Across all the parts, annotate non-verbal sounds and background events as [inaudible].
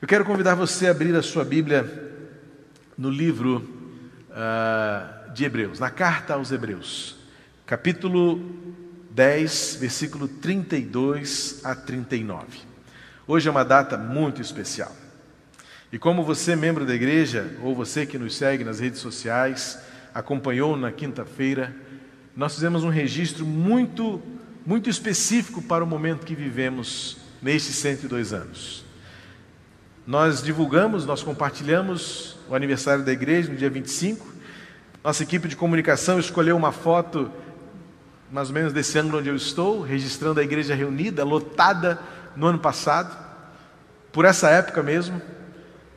Eu quero convidar você a abrir a sua Bíblia no livro uh, de Hebreus, na carta aos Hebreus, capítulo 10, versículo 32 a 39. Hoje é uma data muito especial. E como você, membro da igreja, ou você que nos segue nas redes sociais, acompanhou na quinta-feira, nós fizemos um registro muito, muito específico para o momento que vivemos nestes 102 anos. Nós divulgamos, nós compartilhamos o aniversário da igreja no dia 25. Nossa equipe de comunicação escolheu uma foto, mais ou menos desse ângulo onde eu estou, registrando a igreja reunida, lotada no ano passado. Por essa época mesmo,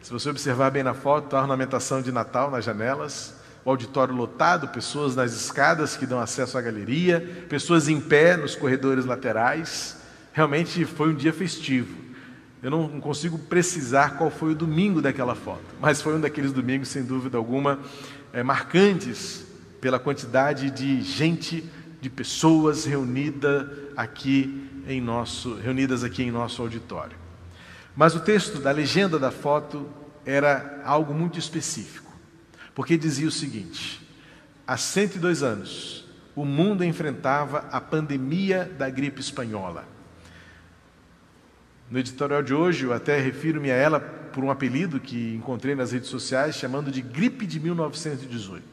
se você observar bem na foto, a ornamentação de Natal nas janelas, o auditório lotado, pessoas nas escadas que dão acesso à galeria, pessoas em pé nos corredores laterais. Realmente foi um dia festivo. Eu não consigo precisar qual foi o domingo daquela foto, mas foi um daqueles domingos, sem dúvida alguma, é, marcantes pela quantidade de gente, de pessoas reunida aqui em nosso, reunidas aqui em nosso auditório. Mas o texto da legenda da foto era algo muito específico, porque dizia o seguinte: há 102 anos, o mundo enfrentava a pandemia da gripe espanhola. No editorial de hoje, eu até refiro-me a ela por um apelido que encontrei nas redes sociais, chamando de gripe de 1918.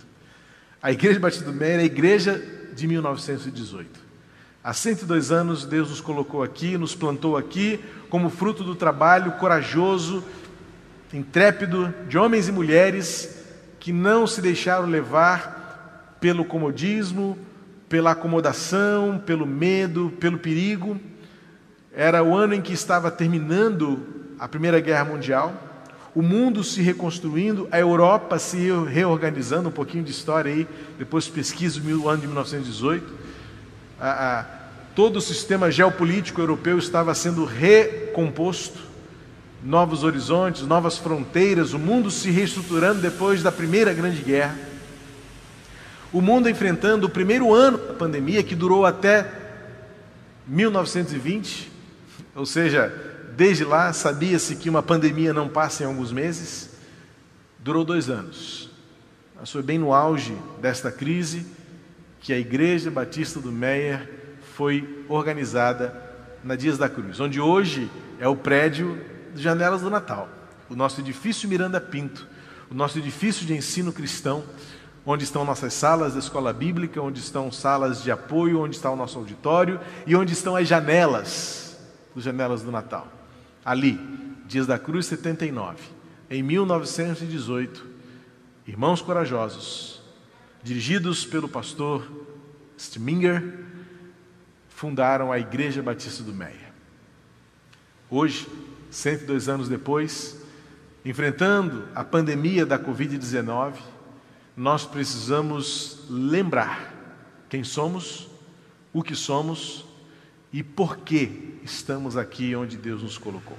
A Igreja Batista do Meia é a igreja de 1918. Há 102 anos, Deus nos colocou aqui, nos plantou aqui, como fruto do trabalho corajoso, intrépido de homens e mulheres que não se deixaram levar pelo comodismo, pela acomodação, pelo medo, pelo perigo era o ano em que estava terminando a Primeira Guerra Mundial, o mundo se reconstruindo, a Europa se reorganizando, um pouquinho de história aí, depois pesquiso o ano de 1918. A, a, todo o sistema geopolítico europeu estava sendo recomposto, novos horizontes, novas fronteiras, o mundo se reestruturando depois da Primeira Grande Guerra. O mundo enfrentando o primeiro ano da pandemia, que durou até 1920, ou seja, desde lá sabia-se que uma pandemia não passa em alguns meses. Durou dois anos. Mas foi bem no auge desta crise que a Igreja Batista do Meyer foi organizada na Dias da Cruz, onde hoje é o prédio de Janelas do Natal, o nosso edifício Miranda Pinto, o nosso edifício de ensino cristão, onde estão nossas salas da escola bíblica, onde estão salas de apoio, onde está o nosso auditório e onde estão as janelas dos Janelas do Natal. Ali, Dias da Cruz 79, em 1918, irmãos corajosos, dirigidos pelo pastor Stminger, fundaram a Igreja Batista do Meia. Hoje, 102 anos depois, enfrentando a pandemia da Covid-19, nós precisamos lembrar quem somos, o que somos e por que estamos aqui onde Deus nos colocou.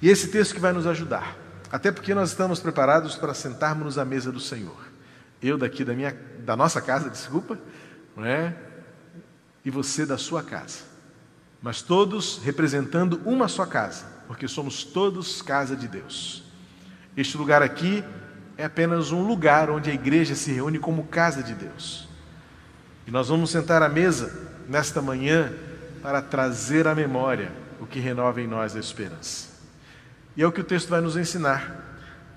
E esse texto que vai nos ajudar, até porque nós estamos preparados para sentarmos à mesa do Senhor. Eu daqui da minha, da nossa casa, desculpa, não é? E você da sua casa. Mas todos representando uma só casa, porque somos todos casa de Deus. Este lugar aqui é apenas um lugar onde a igreja se reúne como casa de Deus. E nós vamos sentar à mesa nesta manhã para trazer à memória o que renova em nós a esperança. E é o que o texto vai nos ensinar.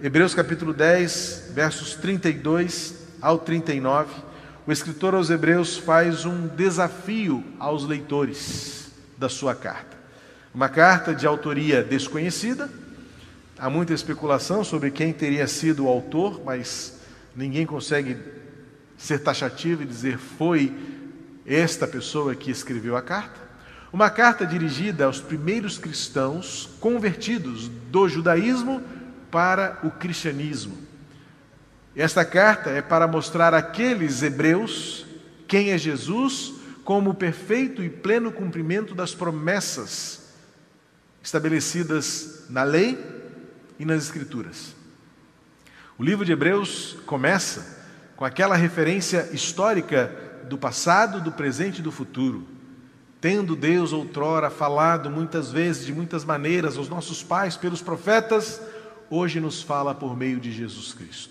Hebreus capítulo 10, versos 32 ao 39, o escritor aos Hebreus faz um desafio aos leitores da sua carta. Uma carta de autoria desconhecida, há muita especulação sobre quem teria sido o autor, mas ninguém consegue ser taxativo e dizer foi esta pessoa que escreveu a carta. Uma carta dirigida aos primeiros cristãos convertidos do judaísmo para o cristianismo. Esta carta é para mostrar àqueles hebreus quem é Jesus como o perfeito e pleno cumprimento das promessas estabelecidas na lei e nas Escrituras. O livro de Hebreus começa com aquela referência histórica do passado, do presente e do futuro. Tendo Deus outrora falado muitas vezes, de muitas maneiras, aos nossos pais pelos profetas, hoje nos fala por meio de Jesus Cristo.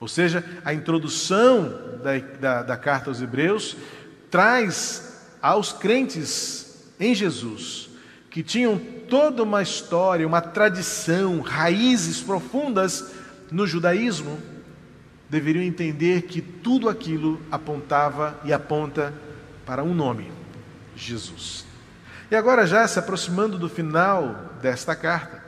Ou seja, a introdução da, da, da carta aos Hebreus traz aos crentes em Jesus, que tinham toda uma história, uma tradição, raízes profundas no judaísmo, deveriam entender que tudo aquilo apontava e aponta para um nome: Jesus. E agora, já se aproximando do final desta carta,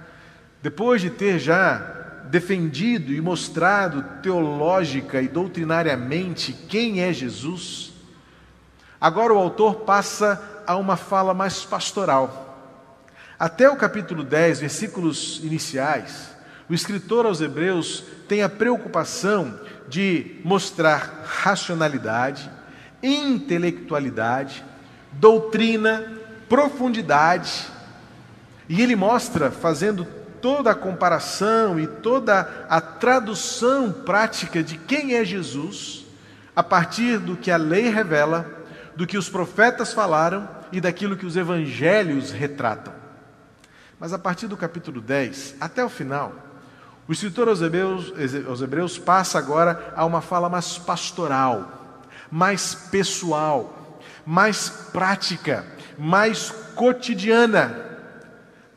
depois de ter já defendido e mostrado teológica e doutrinariamente quem é Jesus, agora o autor passa a uma fala mais pastoral. Até o capítulo 10, versículos iniciais, o escritor aos Hebreus tem a preocupação de mostrar racionalidade, intelectualidade, doutrina, profundidade. E ele mostra, fazendo toda a comparação e toda a tradução prática de quem é Jesus, a partir do que a lei revela, do que os profetas falaram e daquilo que os evangelhos retratam. Mas a partir do capítulo 10 até o final, o escritor aos Hebreus, aos Hebreus passa agora a uma fala mais pastoral, mais pessoal, mais prática, mais cotidiana.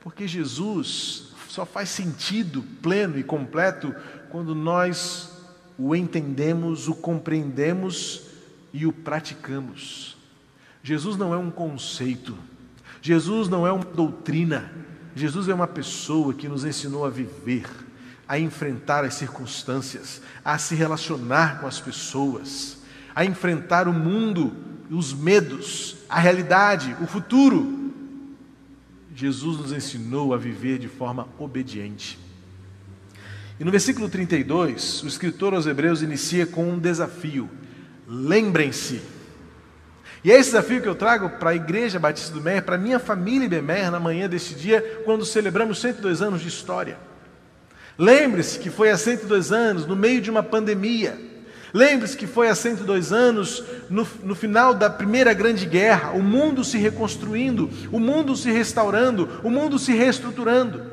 Porque Jesus só faz sentido pleno e completo quando nós o entendemos, o compreendemos e o praticamos. Jesus não é um conceito, Jesus não é uma doutrina, Jesus é uma pessoa que nos ensinou a viver, a enfrentar as circunstâncias, a se relacionar com as pessoas, a enfrentar o mundo, os medos, a realidade, o futuro. Jesus nos ensinou a viver de forma obediente. E no versículo 32, o escritor aos Hebreus inicia com um desafio: lembrem-se e é esse desafio que eu trago para a Igreja Batista do Meia, para a minha família Bemer, na manhã deste dia, quando celebramos 102 anos de história. Lembre-se que foi há 102 anos, no meio de uma pandemia. Lembre-se que foi há 102 anos, no, no final da Primeira Grande Guerra, o mundo se reconstruindo, o mundo se restaurando, o mundo se reestruturando.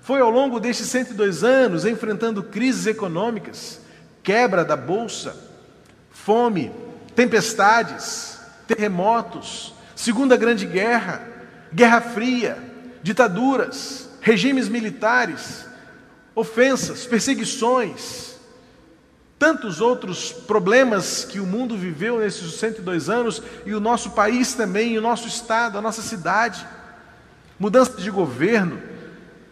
Foi ao longo destes 102 anos, enfrentando crises econômicas, quebra da bolsa, fome, tempestades, terremotos, Segunda Grande Guerra, Guerra Fria, ditaduras, regimes militares, ofensas, perseguições, tantos outros problemas que o mundo viveu nesses 102 anos e o nosso país também, o nosso estado, a nossa cidade. Mudanças de governo,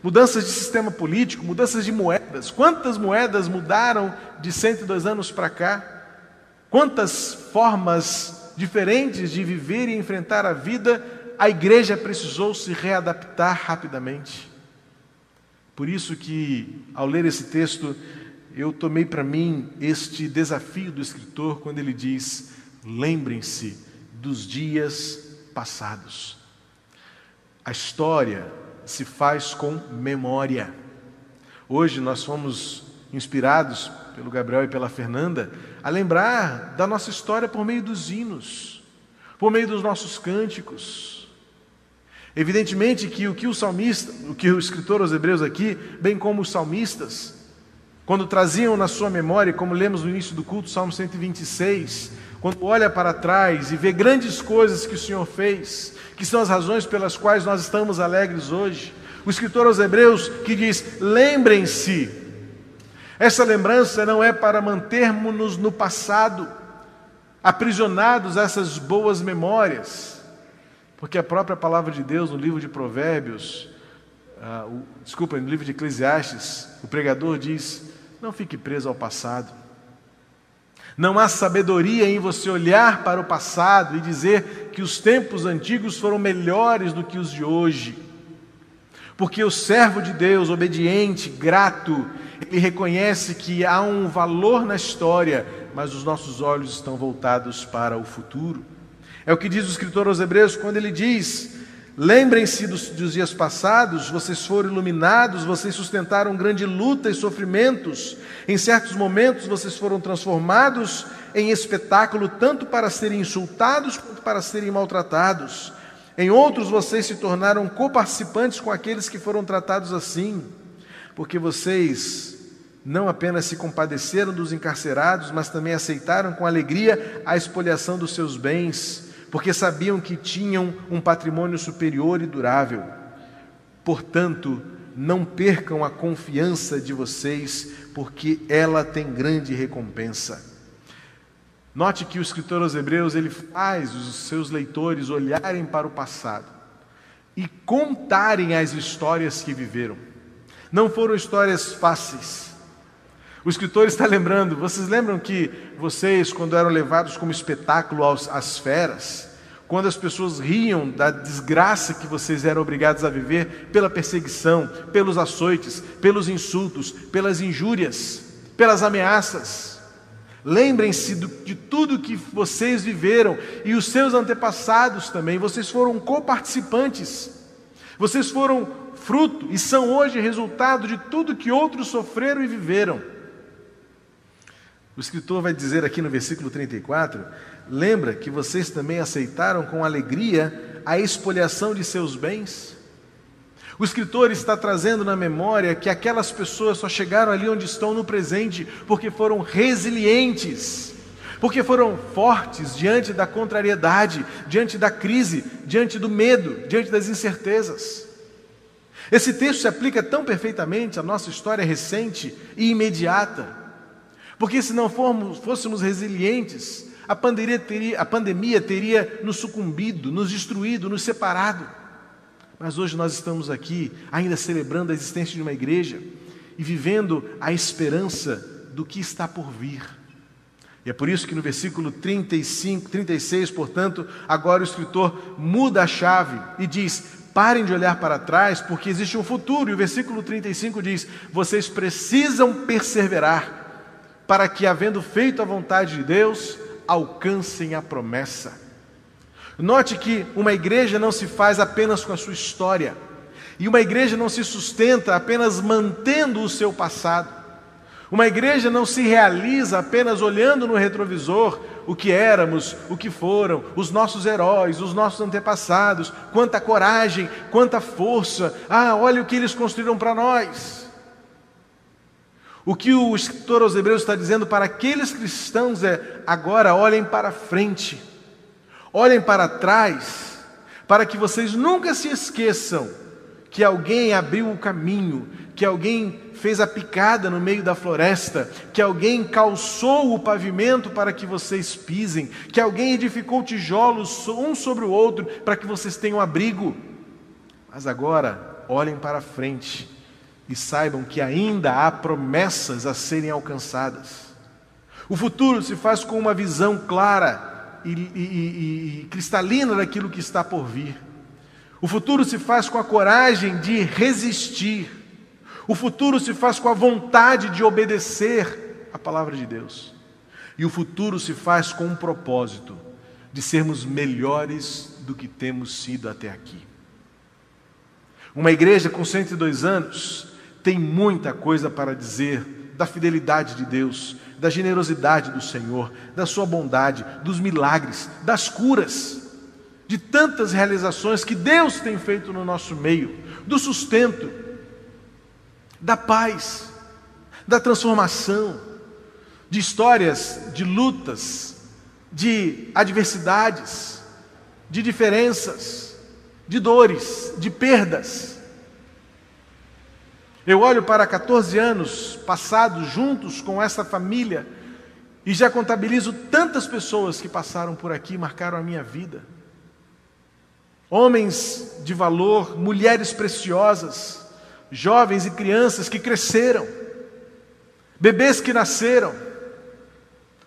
mudanças de sistema político, mudanças de moedas. Quantas moedas mudaram de 102 anos para cá? Quantas formas diferentes de viver e enfrentar a vida, a igreja precisou se readaptar rapidamente. Por isso que, ao ler esse texto, eu tomei para mim este desafio do escritor quando ele diz: lembrem-se dos dias passados. A história se faz com memória. Hoje nós fomos inspirados pelo Gabriel e pela Fernanda a lembrar da nossa história por meio dos hinos, por meio dos nossos cânticos. Evidentemente que o que o salmista, o que o escritor aos Hebreus aqui, bem como os salmistas, quando traziam na sua memória, como lemos no início do culto, Salmo 126, quando olha para trás e vê grandes coisas que o Senhor fez, que são as razões pelas quais nós estamos alegres hoje, o escritor aos Hebreus que diz: lembrem-se. Essa lembrança não é para mantermos-nos no passado, aprisionados a essas boas memórias, porque a própria palavra de Deus, no livro de Provérbios, uh, o, desculpa, no livro de Eclesiastes, o pregador diz: não fique preso ao passado. Não há sabedoria em você olhar para o passado e dizer que os tempos antigos foram melhores do que os de hoje. Porque o servo de Deus, obediente, grato, ele reconhece que há um valor na história, mas os nossos olhos estão voltados para o futuro. É o que diz o escritor aos Hebreus quando ele diz: Lembrem-se dos, dos, dias passados, vocês foram iluminados, vocês sustentaram grande luta e sofrimentos. Em certos momentos, vocês foram transformados em espetáculo, tanto para serem insultados quanto para serem maltratados. Em outros, vocês se tornaram coparticipantes com aqueles que foram tratados assim, porque vocês não apenas se compadeceram dos encarcerados, mas também aceitaram com alegria a expoliação dos seus bens porque sabiam que tinham um patrimônio superior e durável. Portanto, não percam a confiança de vocês, porque ela tem grande recompensa. Note que o escritor aos Hebreus ele faz os seus leitores olharem para o passado e contarem as histórias que viveram. Não foram histórias fáceis. O escritor está lembrando, vocês lembram que vocês, quando eram levados como espetáculo aos, às feras, quando as pessoas riam da desgraça que vocês eram obrigados a viver pela perseguição, pelos açoites, pelos insultos, pelas injúrias, pelas ameaças. Lembrem-se de tudo que vocês viveram e os seus antepassados também, vocês foram coparticipantes, vocês foram fruto e são hoje resultado de tudo que outros sofreram e viveram. O escritor vai dizer aqui no versículo 34: Lembra que vocês também aceitaram com alegria a expoliação de seus bens? O escritor está trazendo na memória que aquelas pessoas só chegaram ali onde estão no presente porque foram resilientes, porque foram fortes diante da contrariedade, diante da crise, diante do medo, diante das incertezas. Esse texto se aplica tão perfeitamente à nossa história recente e imediata. Porque se não formos, fôssemos resilientes, a pandemia, teria, a pandemia teria nos sucumbido, nos destruído, nos separado. Mas hoje nós estamos aqui, ainda celebrando a existência de uma igreja e vivendo a esperança do que está por vir. E é por isso que no versículo 35, 36, portanto, agora o escritor muda a chave e diz: parem de olhar para trás, porque existe um futuro. E o versículo 35 diz: vocês precisam perseverar para que, havendo feito a vontade de Deus, alcancem a promessa. Note que uma igreja não se faz apenas com a sua história, e uma igreja não se sustenta apenas mantendo o seu passado. Uma igreja não se realiza apenas olhando no retrovisor o que éramos, o que foram, os nossos heróis, os nossos antepassados, quanta coragem, quanta força. Ah, olha o que eles construíram para nós. O que o escritor aos Hebreus está dizendo para aqueles cristãos é: agora olhem para frente, olhem para trás, para que vocês nunca se esqueçam que alguém abriu o caminho, que alguém fez a picada no meio da floresta, que alguém calçou o pavimento para que vocês pisem, que alguém edificou tijolos um sobre o outro para que vocês tenham abrigo. Mas agora, olhem para frente e saibam que ainda há promessas a serem alcançadas. O futuro se faz com uma visão clara e, e, e, cristalina daquilo que está por vir. O futuro se faz com a coragem de resistir. O futuro se faz com a vontade de obedecer a palavra de Deus. E o futuro se faz com um propósito de sermos melhores do que temos sido até aqui. Uma igreja com 102 anos tem muita coisa para dizer da fidelidade de Deus, da generosidade do Senhor, da sua bondade, dos milagres, das curas, de tantas realizações que Deus tem feito no nosso meio, do sustento, da paz, da transformação, de histórias de lutas, de adversidades, de diferenças, de dores, de perdas. Eu olho para 14 anos passados juntos com essa família e já contabilizo tantas pessoas que passaram por aqui marcaram a minha vida. Homens de valor, mulheres preciosas, jovens e crianças que cresceram, bebês que nasceram,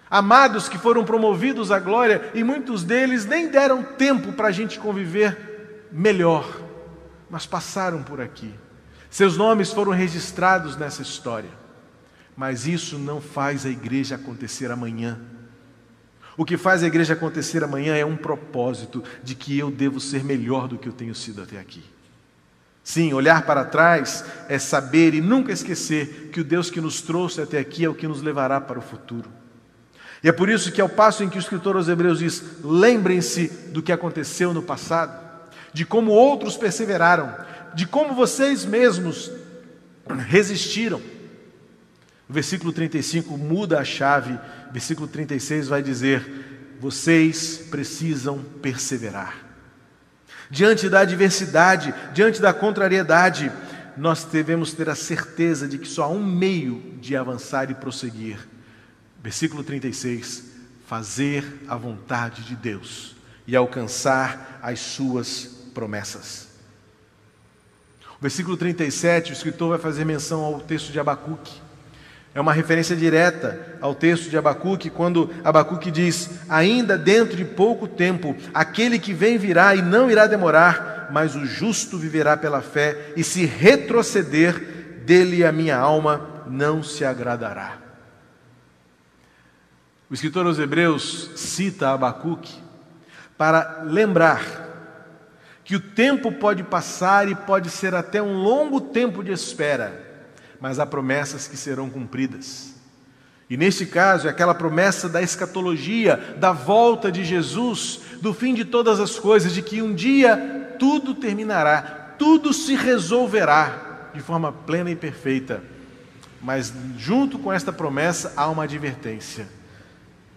amados que foram promovidos à glória e muitos deles nem deram tempo para a gente conviver melhor, mas passaram por aqui. Seus nomes foram registrados nessa história. Mas isso não faz a igreja acontecer amanhã. O que faz a igreja acontecer amanhã é um propósito de que eu devo ser melhor do que eu tenho sido até aqui. Sim, olhar para trás é saber e nunca esquecer que o Deus que nos trouxe até aqui é o que nos levará para o futuro. E é por isso que, ao passo em que o escritor aos Hebreus diz: lembrem-se do que aconteceu no passado, de como outros perseveraram, de como vocês mesmos resistiram. O versículo 35 muda a chave, versículo 36 vai dizer: vocês precisam perseverar. Diante da adversidade, diante da contrariedade, nós devemos ter a certeza de que só há um meio de avançar e prosseguir. Versículo 36: fazer a vontade de Deus e alcançar as suas promessas. Versículo 37, o escritor vai fazer menção ao texto de Abacuque. É uma referência direta ao texto de Abacuque, quando Abacuque diz: Ainda dentro de pouco tempo, aquele que vem virá e não irá demorar, mas o justo viverá pela fé, e se retroceder, dele a minha alma não se agradará. O escritor aos Hebreus cita Abacuque para lembrar que o tempo pode passar e pode ser até um longo tempo de espera mas há promessas que serão cumpridas. E neste caso é aquela promessa da escatologia, da volta de Jesus, do fim de todas as coisas, de que um dia tudo terminará, tudo se resolverá de forma plena e perfeita. Mas junto com esta promessa há uma advertência.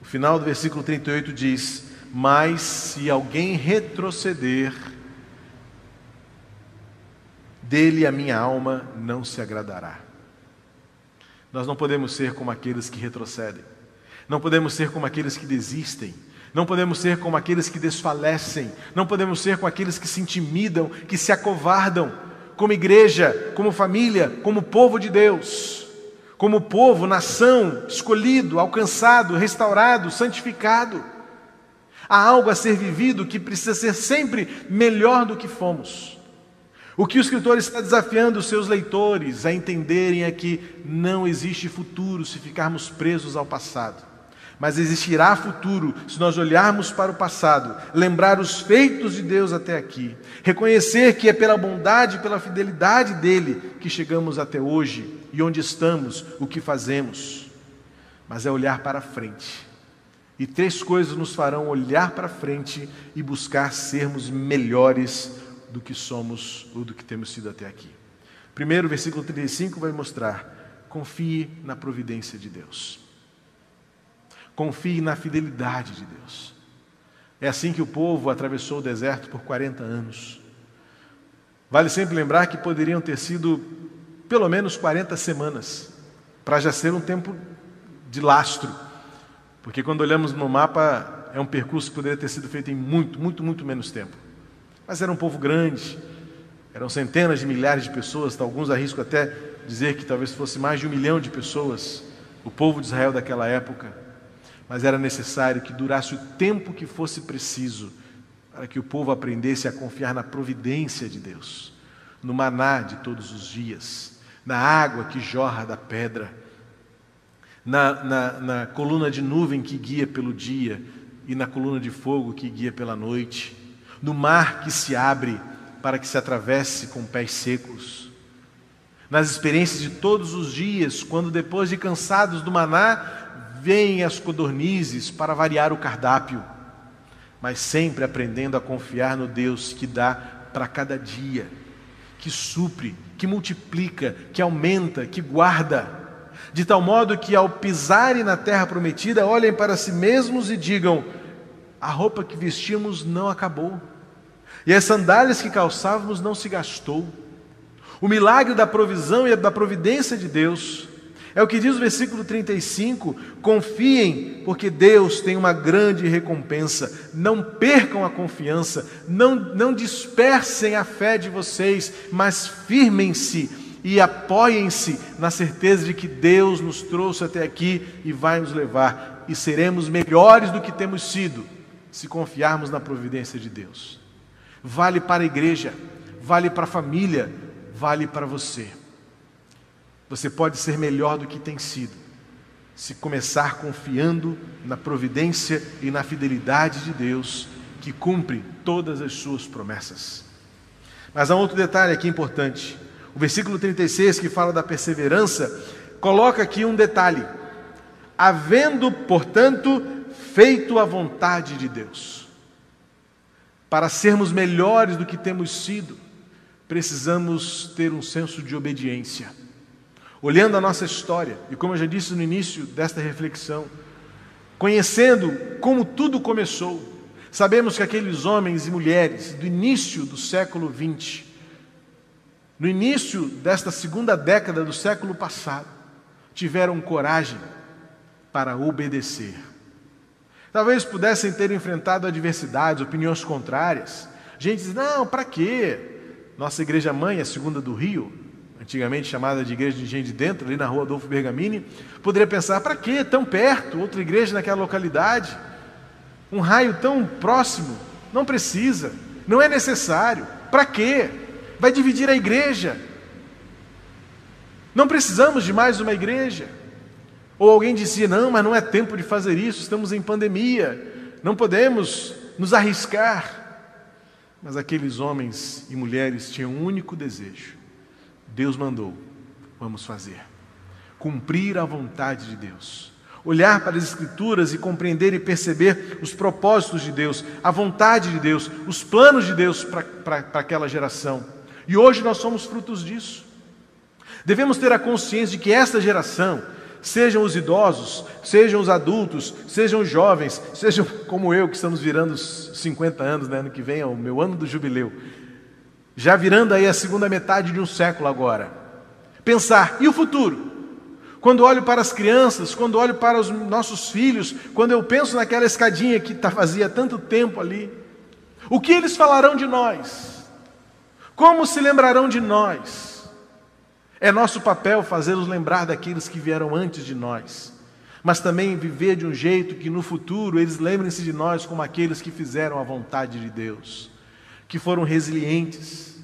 O final do versículo 38 diz: Mas se alguém retroceder, dele a minha alma não se agradará. Nós não podemos ser como aqueles que retrocedem, não podemos ser como aqueles que desistem, não podemos ser como aqueles que desfalecem, não podemos ser como aqueles que se intimidam, que se acovardam, como igreja, como família, como povo de Deus, como povo, nação, escolhido, alcançado, restaurado, santificado. Há algo a ser vivido que precisa ser sempre melhor do que fomos. O que o escritor está desafiando os seus leitores a entenderem é que não existe futuro se ficarmos presos ao passado. Mas existirá futuro se nós olharmos para o passado, lembrar os feitos de Deus até aqui, reconhecer que é pela bondade e pela fidelidade dele que chegamos até hoje e onde estamos, o que fazemos. Mas é olhar para frente. E três coisas nos farão olhar para frente e buscar sermos melhores do que somos ou do que temos sido até aqui. Primeiro, versículo 35 vai mostrar: confie na providência de Deus. Confie na fidelidade de Deus. É assim que o povo atravessou o deserto por 40 anos. Vale sempre lembrar que poderiam ter sido pelo menos 40 semanas, para já ser um tempo de lastro. Porque quando olhamos no mapa, é um percurso que poderia ter sido feito em muito, muito, muito menos tempo. Mas era um povo grande, eram centenas de milhares de pessoas, alguns arriscam até dizer que talvez fosse mais de um milhão de pessoas, o povo de Israel daquela época. Mas era necessário que durasse o tempo que fosse preciso para que o povo aprendesse a confiar na providência de Deus, no maná de todos os dias, na água que jorra da pedra, na, na, na coluna de nuvem que guia pelo dia e na coluna de fogo que guia pela noite no mar que se abre para que se atravesse com pés secos, nas experiências de todos os dias, quando depois de cansados do maná, vêm as codornizes para variar o cardápio, mas sempre aprendendo a confiar no Deus que dá para cada dia, que supre, que multiplica, que aumenta, que guarda, de tal modo que ao pisarem na terra prometida, olhem para si mesmos e digam: a roupa que vestíamos não acabou, e as sandálias que calçávamos não se gastou. O milagre da provisão e da providência de Deus é o que diz o versículo 35: confiem, porque Deus tem uma grande recompensa. Não percam a confiança, não, não dispersem a fé de vocês, mas firmem-se e apoiem-se na certeza de que Deus nos trouxe até aqui e vai nos levar, e seremos melhores do que temos sido se confiarmos na providência de Deus. Vale para a igreja, vale para a família, vale para você. Você pode ser melhor do que tem sido, se começar confiando na providência e na fidelidade de Deus, que cumpre todas as suas promessas. Mas há outro detalhe aqui importante. O versículo 36, que fala da perseverança, coloca aqui um detalhe: havendo, portanto, feito a vontade de Deus. Para sermos melhores do que temos sido, precisamos ter um senso de obediência. Olhando a nossa história, e como eu já disse no início desta reflexão, conhecendo como tudo começou, sabemos que aqueles homens e mulheres do início do século XX, no início desta segunda década do século passado, tiveram coragem para obedecer. Talvez pudessem ter enfrentado adversidades, opiniões contrárias. Gente diz: não, para quê? Nossa igreja mãe, a segunda do Rio, antigamente chamada de Igreja de Engenho de Dentro, ali na rua Adolfo Bergamini, poderia pensar: para quê? Tão perto, outra igreja naquela localidade, um raio tão próximo, não precisa, não é necessário, para quê? Vai dividir a igreja. Não precisamos de mais uma igreja. Ou alguém dizia: não, mas não é tempo de fazer isso, estamos em pandemia, não podemos nos arriscar. Mas aqueles homens e mulheres tinham um único desejo: Deus mandou, vamos fazer. Cumprir a vontade de Deus. Olhar para as Escrituras e compreender e perceber os propósitos de Deus, a vontade de Deus, os planos de Deus para aquela geração. E hoje nós somos frutos disso. Devemos ter a consciência de que esta geração, sejam os idosos, sejam os adultos, sejam os jovens, sejam [laughs] como eu, que estamos virando os 50 anos, né, ano que vem é o meu ano do jubileu, já virando aí a segunda metade de um século agora. Pensar, e o futuro? Quando olho para as crianças, quando olho para os nossos filhos, quando eu penso naquela escadinha que está vazia tanto tempo ali, o que eles falarão de nós? Como se lembrarão de nós? É nosso papel fazê-los lembrar daqueles que vieram antes de nós, mas também viver de um jeito que no futuro eles lembrem-se de nós como aqueles que fizeram a vontade de Deus, que foram resilientes.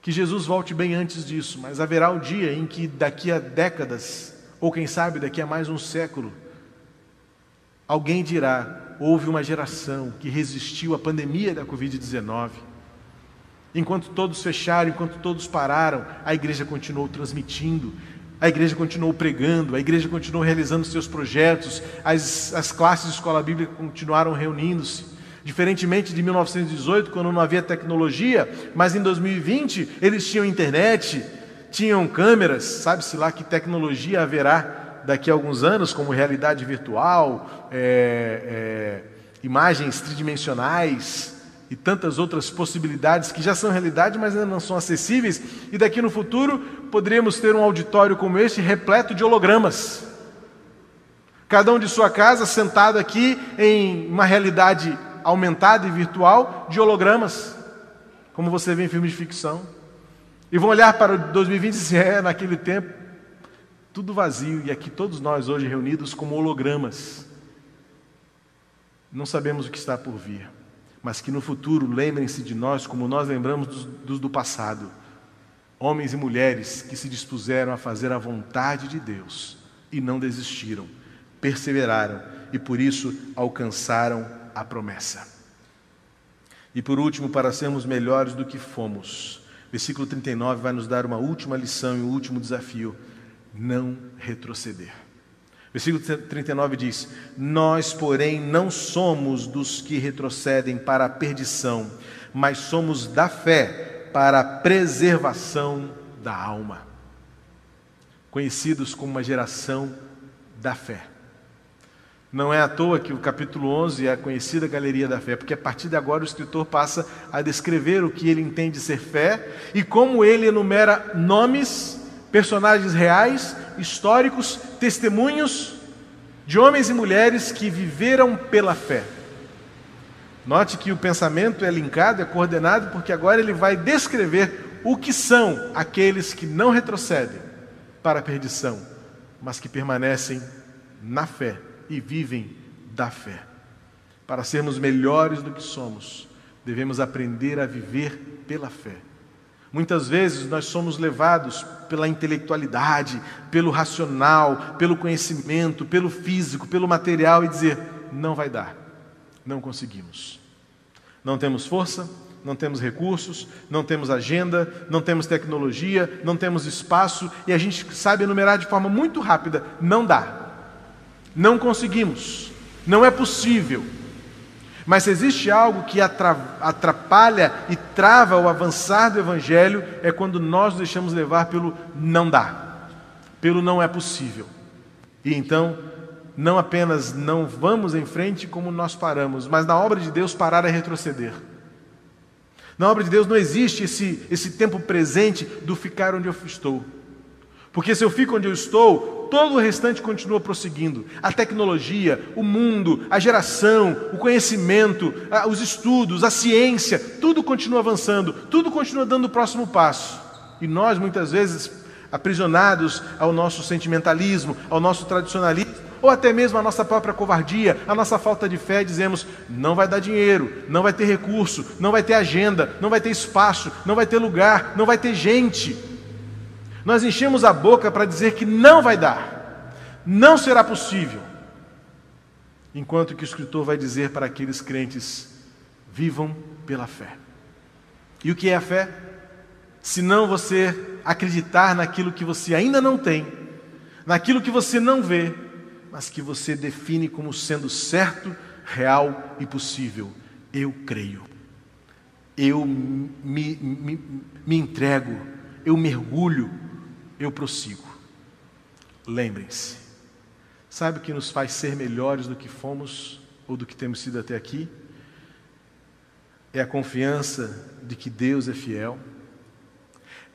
Que Jesus volte bem antes disso, mas haverá um dia em que daqui a décadas, ou quem sabe daqui a mais um século, alguém dirá: houve uma geração que resistiu à pandemia da Covid-19 Enquanto todos fecharam, enquanto todos pararam, a igreja continuou transmitindo, a igreja continuou pregando, a igreja continuou realizando seus projetos, as, as classes de escola bíblica continuaram reunindo-se. Diferentemente de 1918, quando não havia tecnologia, mas em 2020 eles tinham internet, tinham câmeras, sabe-se lá que tecnologia haverá daqui a alguns anos, como realidade virtual, é, é, imagens tridimensionais e tantas outras possibilidades que já são realidade, mas ainda não são acessíveis, e daqui no futuro poderíamos ter um auditório como este repleto de hologramas. Cada um de sua casa sentado aqui em uma realidade aumentada e virtual de hologramas, como você vê em filmes de ficção. E vão olhar para o 2020 e dizer, é, naquele tempo, tudo vazio, e aqui todos nós hoje reunidos como hologramas. Não sabemos o que está por vir mas que no futuro lembrem-se de nós como nós lembramos dos, dos do passado. Homens e mulheres que se dispuseram a fazer a vontade de Deus e não desistiram, perseveraram e por isso alcançaram a promessa. E por último, para sermos melhores do que fomos, versículo 39 vai nos dar uma última lição e um último desafio: não retroceder. Versículo 39 diz: Nós, porém, não somos dos que retrocedem para a perdição, mas somos da fé para a preservação da alma. Conhecidos como uma geração da fé. Não é à toa que o capítulo 11 é a conhecida galeria da fé, porque a partir de agora o escritor passa a descrever o que ele entende ser fé e como ele enumera nomes personagens reais, históricos, testemunhos de homens e mulheres que viveram pela fé. Note que o pensamento é linkado, é coordenado, porque agora ele vai descrever o que são aqueles que não retrocedem para a perdição, mas que permanecem na fé e vivem da fé. Para sermos melhores do que somos, devemos aprender a viver pela fé Muitas vezes nós somos levados pela intelectualidade, pelo racional, pelo conhecimento, pelo físico, pelo material e dizer: não vai dar, não conseguimos. Não temos força, não temos recursos, não temos agenda, não temos tecnologia, não temos espaço e a gente sabe enumerar de forma muito rápida: não dá, não conseguimos, não é possível. Mas se existe algo que atrapalha e trava o avançar do Evangelho, é quando nós nos deixamos levar pelo não dá, pelo não é possível. E então, não apenas não vamos em frente como nós paramos, mas na obra de Deus parar é retroceder. Na obra de Deus não existe esse, esse tempo presente do ficar onde eu estou. Porque se eu fico onde eu estou, todo o restante continua prosseguindo. A tecnologia, o mundo, a geração, o conhecimento, os estudos, a ciência, tudo continua avançando, tudo continua dando o próximo passo. E nós, muitas vezes, aprisionados ao nosso sentimentalismo, ao nosso tradicionalismo, ou até mesmo à nossa própria covardia, à nossa falta de fé, dizemos: não vai dar dinheiro, não vai ter recurso, não vai ter agenda, não vai ter espaço, não vai ter lugar, não vai ter gente. Nós enchemos a boca para dizer que não vai dar, não será possível. Enquanto que o escritor vai dizer para aqueles crentes: vivam pela fé. E o que é a fé? Se não você acreditar naquilo que você ainda não tem, naquilo que você não vê, mas que você define como sendo certo, real e possível. Eu creio, eu me, me, me entrego, eu mergulho eu prossigo. Lembrem-se, sabe o que nos faz ser melhores do que fomos ou do que temos sido até aqui? É a confiança de que Deus é fiel,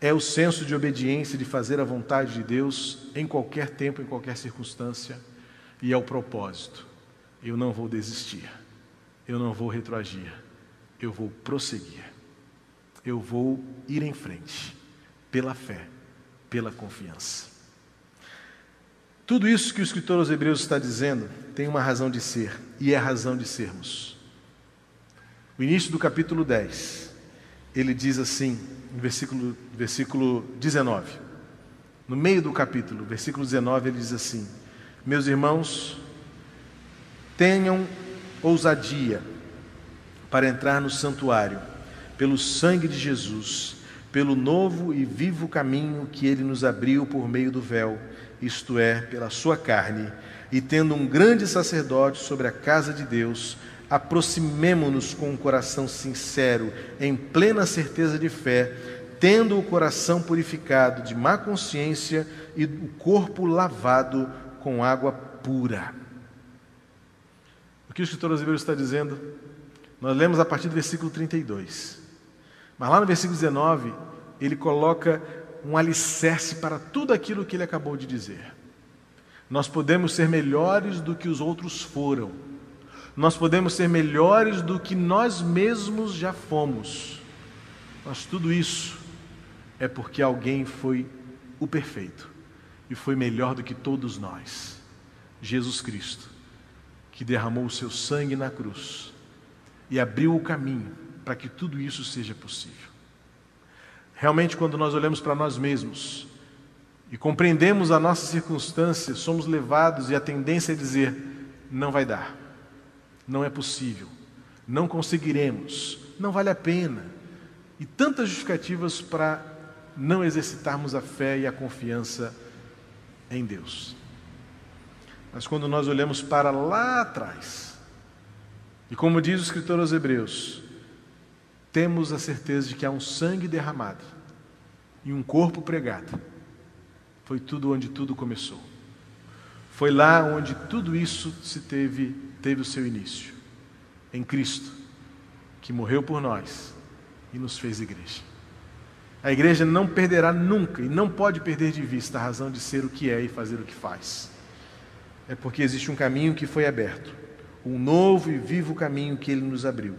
é o senso de obediência de fazer a vontade de Deus em qualquer tempo, em qualquer circunstância, e é o propósito. Eu não vou desistir, eu não vou retroagir, eu vou prosseguir, eu vou ir em frente, pela fé pela confiança. Tudo isso que o escritor aos Hebreus está dizendo tem uma razão de ser, e é razão de sermos. O início do capítulo 10, ele diz assim, no versículo, versículo 19. No meio do capítulo, versículo 19, ele diz assim: Meus irmãos, tenham ousadia para entrar no santuário, pelo sangue de Jesus pelo novo e vivo caminho que ele nos abriu por meio do véu, isto é, pela sua carne, e tendo um grande sacerdote sobre a casa de Deus, aproximemo-nos com um coração sincero, em plena certeza de fé, tendo o coração purificado de má consciência e o corpo lavado com água pura. O que o escritor aos Hebreus está dizendo? Nós lemos a partir do versículo 32. Mas lá no versículo 19, ele coloca um alicerce para tudo aquilo que ele acabou de dizer. Nós podemos ser melhores do que os outros foram. Nós podemos ser melhores do que nós mesmos já fomos. Mas tudo isso é porque alguém foi o perfeito e foi melhor do que todos nós. Jesus Cristo, que derramou o seu sangue na cruz e abriu o caminho para que tudo isso seja possível. Realmente, quando nós olhamos para nós mesmos e compreendemos a nossa circunstância, somos levados e a tendência é dizer: não vai dar, não é possível, não conseguiremos, não vale a pena. E tantas justificativas para não exercitarmos a fé e a confiança em Deus. Mas quando nós olhamos para lá atrás, e como diz o escritor aos Hebreus, temos a certeza de que há um sangue derramado e um corpo pregado. Foi tudo onde tudo começou. Foi lá onde tudo isso se teve, teve o seu início. Em Cristo, que morreu por nós e nos fez igreja. A igreja não perderá nunca e não pode perder de vista a razão de ser o que é e fazer o que faz. É porque existe um caminho que foi aberto, um novo e vivo caminho que ele nos abriu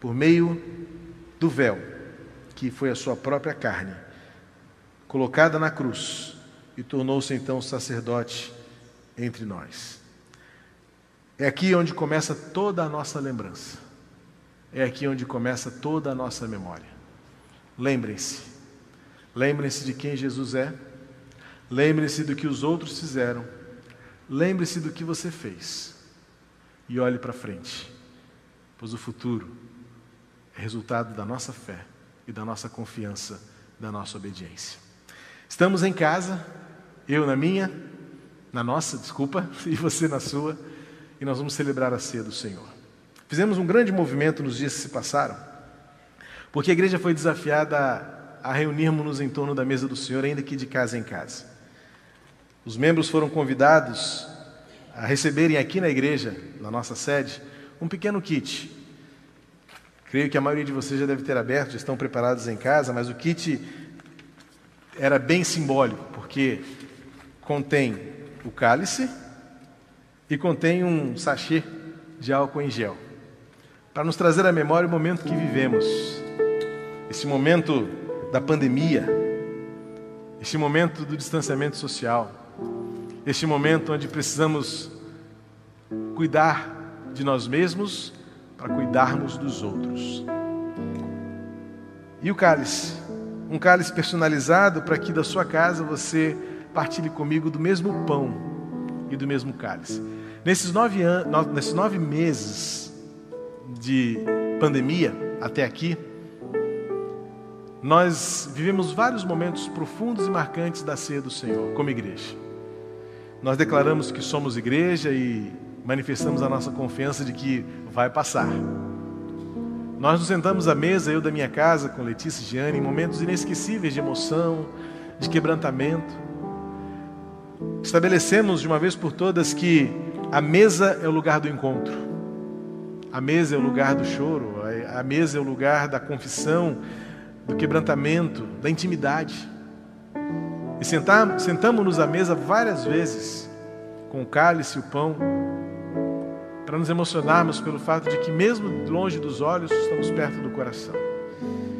por meio do véu, que foi a sua própria carne, colocada na cruz e tornou-se então sacerdote entre nós. É aqui onde começa toda a nossa lembrança. É aqui onde começa toda a nossa memória. lembrem-se. Lembrem-se de quem Jesus é. Lembrem-se do que os outros fizeram. Lembre-se do que você fez. E olhe para frente, pois o futuro é resultado da nossa fé e da nossa confiança, da nossa obediência. Estamos em casa, eu na minha, na nossa, desculpa, [laughs] e você na sua, e nós vamos celebrar a ceia do Senhor. Fizemos um grande movimento nos dias que se passaram, porque a igreja foi desafiada a reunirmos-nos em torno da mesa do Senhor, ainda que de casa em casa. Os membros foram convidados a receberem aqui na igreja, na nossa sede, um pequeno kit. Creio que a maioria de vocês já deve ter aberto, já estão preparados em casa, mas o kit era bem simbólico, porque contém o cálice e contém um sachê de álcool em gel, para nos trazer à memória o momento que vivemos, esse momento da pandemia, este momento do distanciamento social, este momento onde precisamos cuidar de nós mesmos para cuidarmos dos outros. E o cálice, um cálice personalizado para que da sua casa você partilhe comigo do mesmo pão e do mesmo cálice. Nesses nove, anos, nesses nove meses de pandemia até aqui, nós vivemos vários momentos profundos e marcantes da ceia do Senhor, como igreja. Nós declaramos que somos igreja e manifestamos a nossa confiança de que vai passar. Nós nos sentamos à mesa, eu da minha casa, com Letícia e Giane, em momentos inesquecíveis de emoção, de quebrantamento. Estabelecemos de uma vez por todas que a mesa é o lugar do encontro, a mesa é o lugar do choro, a mesa é o lugar da confissão, do quebrantamento, da intimidade. E sentamos-nos à mesa várias vezes, com o cálice e o pão, para nos emocionarmos pelo fato de que, mesmo longe dos olhos, estamos perto do coração.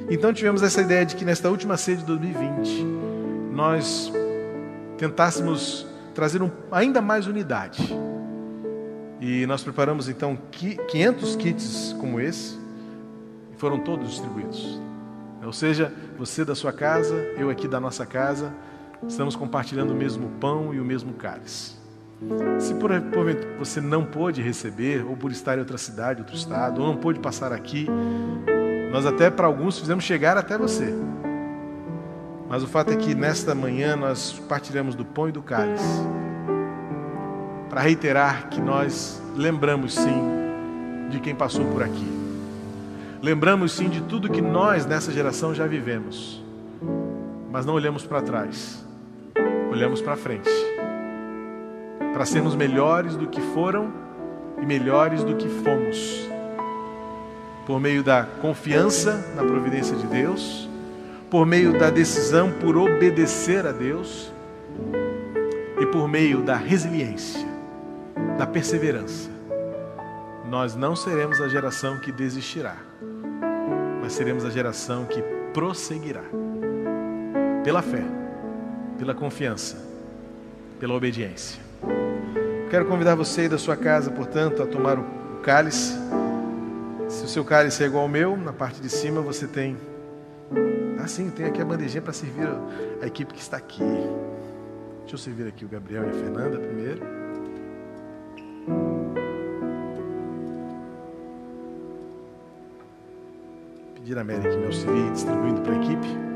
Então tivemos essa ideia de que nesta última ceia de 2020, nós tentássemos trazer um, ainda mais unidade. E nós preparamos então 500 kits como esse, e foram todos distribuídos. Ou seja, você da sua casa, eu aqui da nossa casa, estamos compartilhando o mesmo pão e o mesmo cálice. Se por, você não pôde receber, ou por estar em outra cidade, outro estado, ou não pôde passar aqui, nós até para alguns fizemos chegar até você. Mas o fato é que nesta manhã nós partilhamos do pão e do cálice para reiterar que nós lembramos sim de quem passou por aqui. Lembramos sim de tudo que nós nessa geração já vivemos, mas não olhamos para trás, olhamos para frente, para sermos melhores do que foram e melhores do que fomos, por meio da confiança na providência de Deus, por meio da decisão por obedecer a Deus e por meio da resiliência, da perseverança. Nós não seremos a geração que desistirá mas seremos a geração que prosseguirá pela fé, pela confiança, pela obediência. Quero convidar você aí da sua casa, portanto, a tomar o cálice. Se o seu cálice é igual ao meu, na parte de cima você tem. Ah, sim, tem aqui a bandejinha para servir a equipe que está aqui. Deixa eu servir aqui o Gabriel e a Fernanda primeiro. pedir a Mary que me auxilie distribuindo para a equipe.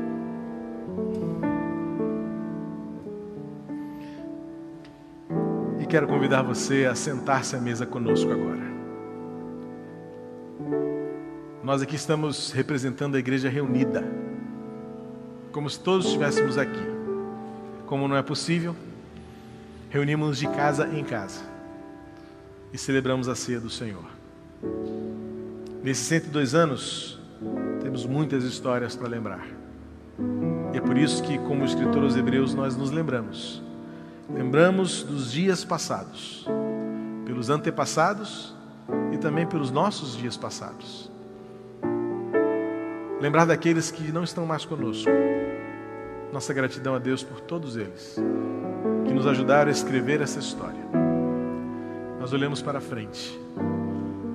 Quero convidar você a sentar-se à mesa conosco agora. Nós aqui estamos representando a igreja reunida, como se todos estivéssemos aqui. Como não é possível, reunimos-nos de casa em casa e celebramos a ceia do Senhor. Nesses 102 anos, temos muitas histórias para lembrar. E é por isso que, como escritor aos Hebreus, nós nos lembramos. Lembramos dos dias passados, pelos antepassados e também pelos nossos dias passados. Lembrar daqueles que não estão mais conosco. Nossa gratidão a Deus por todos eles que nos ajudaram a escrever essa história. Nós olhamos para frente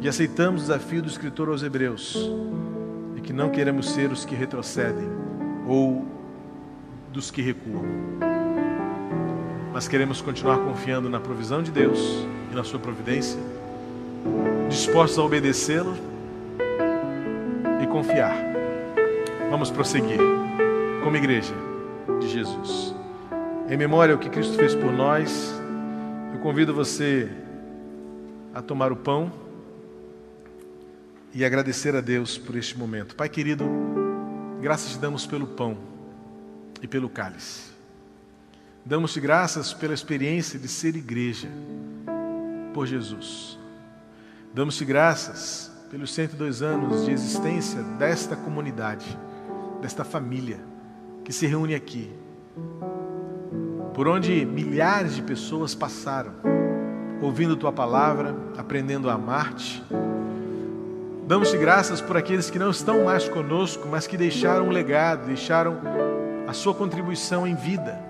e aceitamos o desafio do escritor aos Hebreus e que não queremos ser os que retrocedem ou dos que recuam. Mas queremos continuar confiando na provisão de Deus e na Sua providência, dispostos a obedecê-lo e confiar. Vamos prosseguir como igreja de Jesus. Em memória ao que Cristo fez por nós, eu convido você a tomar o pão e agradecer a Deus por este momento. Pai querido, graças te damos pelo pão e pelo cálice. Damos-te graças pela experiência de ser igreja por Jesus. Damos-te graças pelos 102 anos de existência desta comunidade, desta família que se reúne aqui, por onde milhares de pessoas passaram, ouvindo tua palavra, aprendendo a amar-te. Damos-te graças por aqueles que não estão mais conosco, mas que deixaram um legado, deixaram a sua contribuição em vida.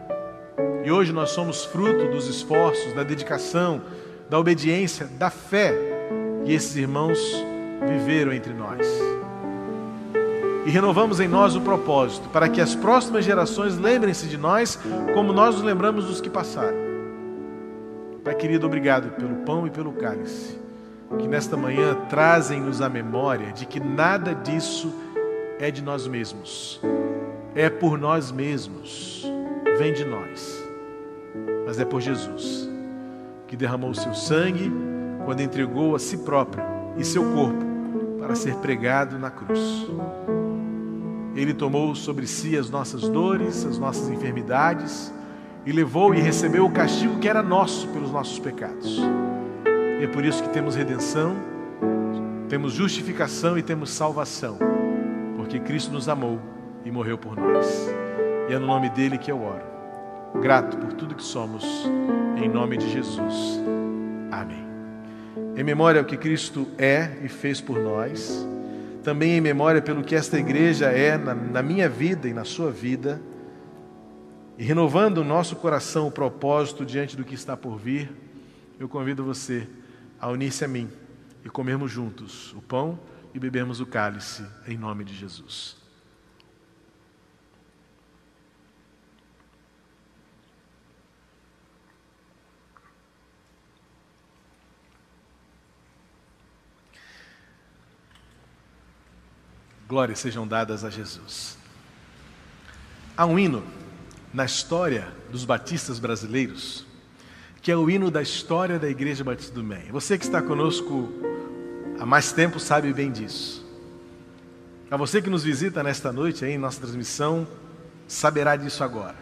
E hoje nós somos fruto dos esforços, da dedicação, da obediência, da fé que esses irmãos viveram entre nós. E renovamos em nós o propósito para que as próximas gerações lembrem-se de nós como nós nos lembramos dos que passaram. Pai querido, obrigado pelo pão e pelo cálice, que nesta manhã trazem-nos a memória de que nada disso é de nós mesmos é por nós mesmos, vem de nós, mas é por Jesus, que derramou seu sangue quando entregou a si próprio e seu corpo para ser pregado na cruz. Ele tomou sobre si as nossas dores, as nossas enfermidades, e levou e recebeu o castigo que era nosso pelos nossos pecados. E é por isso que temos redenção, temos justificação e temos salvação, porque Cristo nos amou e morreu por nós. E é no nome dele que eu oro. Grato por tudo que somos, em nome de Jesus. Amém. Em memória ao que Cristo é e fez por nós, também em memória pelo que esta igreja é na, na minha vida e na sua vida, e renovando o nosso coração o propósito diante do que está por vir, eu convido você a unir-se a mim e comermos juntos o pão e bebermos o cálice em nome de Jesus. Glórias sejam dadas a Jesus. Há um hino na história dos batistas brasileiros, que é o hino da história da Igreja Batista do Meia. Você que está conosco há mais tempo sabe bem disso. A você que nos visita nesta noite aí em nossa transmissão, saberá disso agora.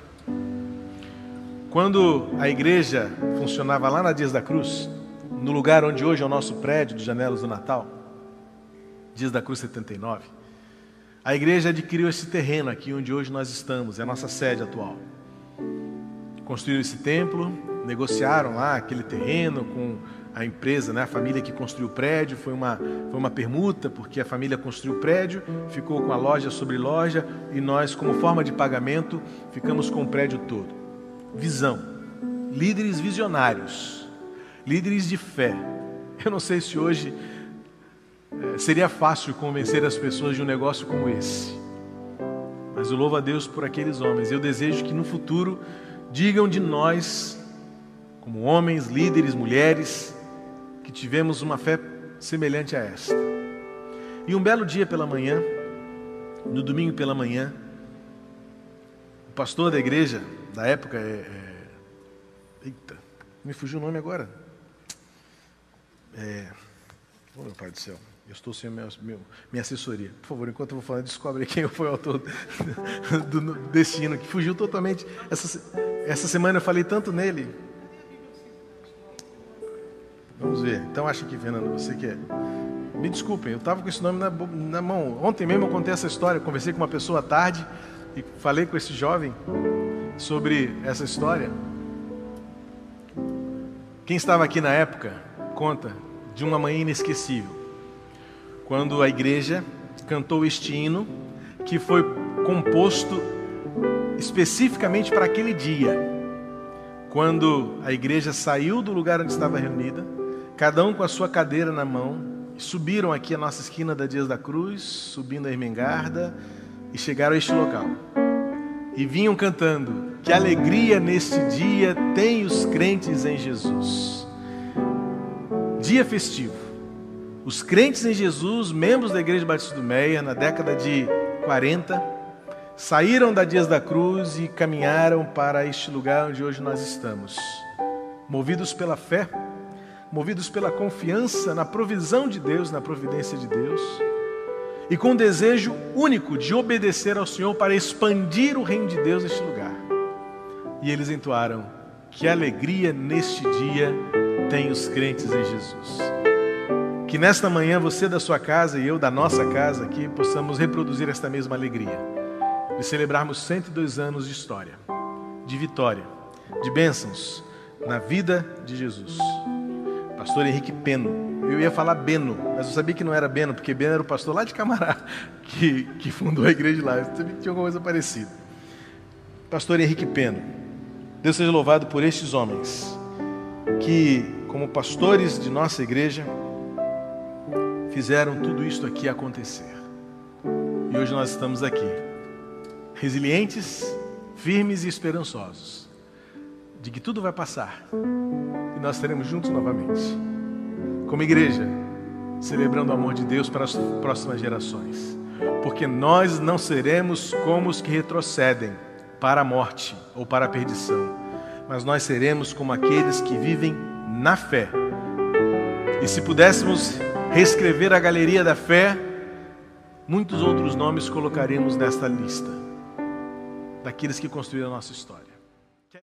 Quando a igreja funcionava lá na Dias da Cruz, no lugar onde hoje é o nosso prédio de Janelas do Natal, Dias da Cruz 79, a igreja adquiriu esse terreno aqui onde hoje nós estamos, é a nossa sede atual. Construíram esse templo, negociaram lá aquele terreno com a empresa, né, a família que construiu o prédio, foi uma, foi uma permuta, porque a família construiu o prédio, ficou com a loja sobre loja, e nós, como forma de pagamento, ficamos com o prédio todo. Visão, líderes visionários, líderes de fé. Eu não sei se hoje é, seria fácil convencer as pessoas de um negócio como esse. Mas eu louvo a Deus por aqueles homens. Eu desejo que no futuro digam de nós, como homens, líderes, mulheres, que tivemos uma fé semelhante a esta. E um belo dia pela manhã, no domingo pela manhã, o pastor da igreja da época é, é eita, me fugiu o nome agora. É, oh meu pai do céu. Eu estou sem meu, minha assessoria. Por favor, enquanto eu vou falando, descobre quem foi o autor [laughs] do, do destino, que fugiu totalmente. Essa, essa semana eu falei tanto nele. Vamos ver. Então acha que, Fernando, você quer. Me desculpem, eu estava com esse nome na, na, mão. Ontem mesmo eu contei essa história, conversei com uma pessoa à tarde e falei com esse jovem sobre essa história. Quem estava aqui na época conta de uma manhã inesquecível quando a igreja cantou este hino que foi composto especificamente para aquele dia. Quando a igreja saiu do lugar onde estava reunida, cada um com a sua cadeira na mão, subiram aqui a nossa esquina da Dias da Cruz, subindo a Ermengarda, e chegaram a este local. E vinham cantando: Que alegria neste dia tem os crentes em Jesus. Dia festivo. Os crentes em Jesus, membros da Igreja Batista do Meia, na década de 40, saíram da Dias da Cruz e caminharam para este lugar onde hoje nós estamos. Movidos pela fé, movidos pela confiança na provisão de Deus, na providência de Deus, e com o desejo único de obedecer ao Senhor para expandir o reino de Deus neste lugar. E eles entoaram: Que alegria neste dia tem os crentes em Jesus. Que nesta manhã você da sua casa e eu da nossa casa aqui possamos reproduzir esta mesma alegria, de celebrarmos 102 anos de história, de vitória, de bênçãos na vida de Jesus. Pastor Henrique Peno, eu ia falar Beno, mas eu sabia que não era Beno, porque Beno era o pastor lá de Camará, [laughs] que, que fundou a igreja lá. Eu sabia que tinha alguma coisa parecida. Pastor Henrique Peno, Deus seja louvado por estes homens, que, como pastores de nossa igreja, fizeram tudo isto aqui acontecer. E hoje nós estamos aqui, resilientes, firmes e esperançosos, de que tudo vai passar e nós estaremos juntos novamente como igreja, celebrando o amor de Deus para as próximas gerações. Porque nós não seremos como os que retrocedem para a morte ou para a perdição, mas nós seremos como aqueles que vivem na fé. E se pudéssemos reescrever a galeria da fé, muitos outros nomes colocaremos nesta lista daqueles que construíram a nossa história.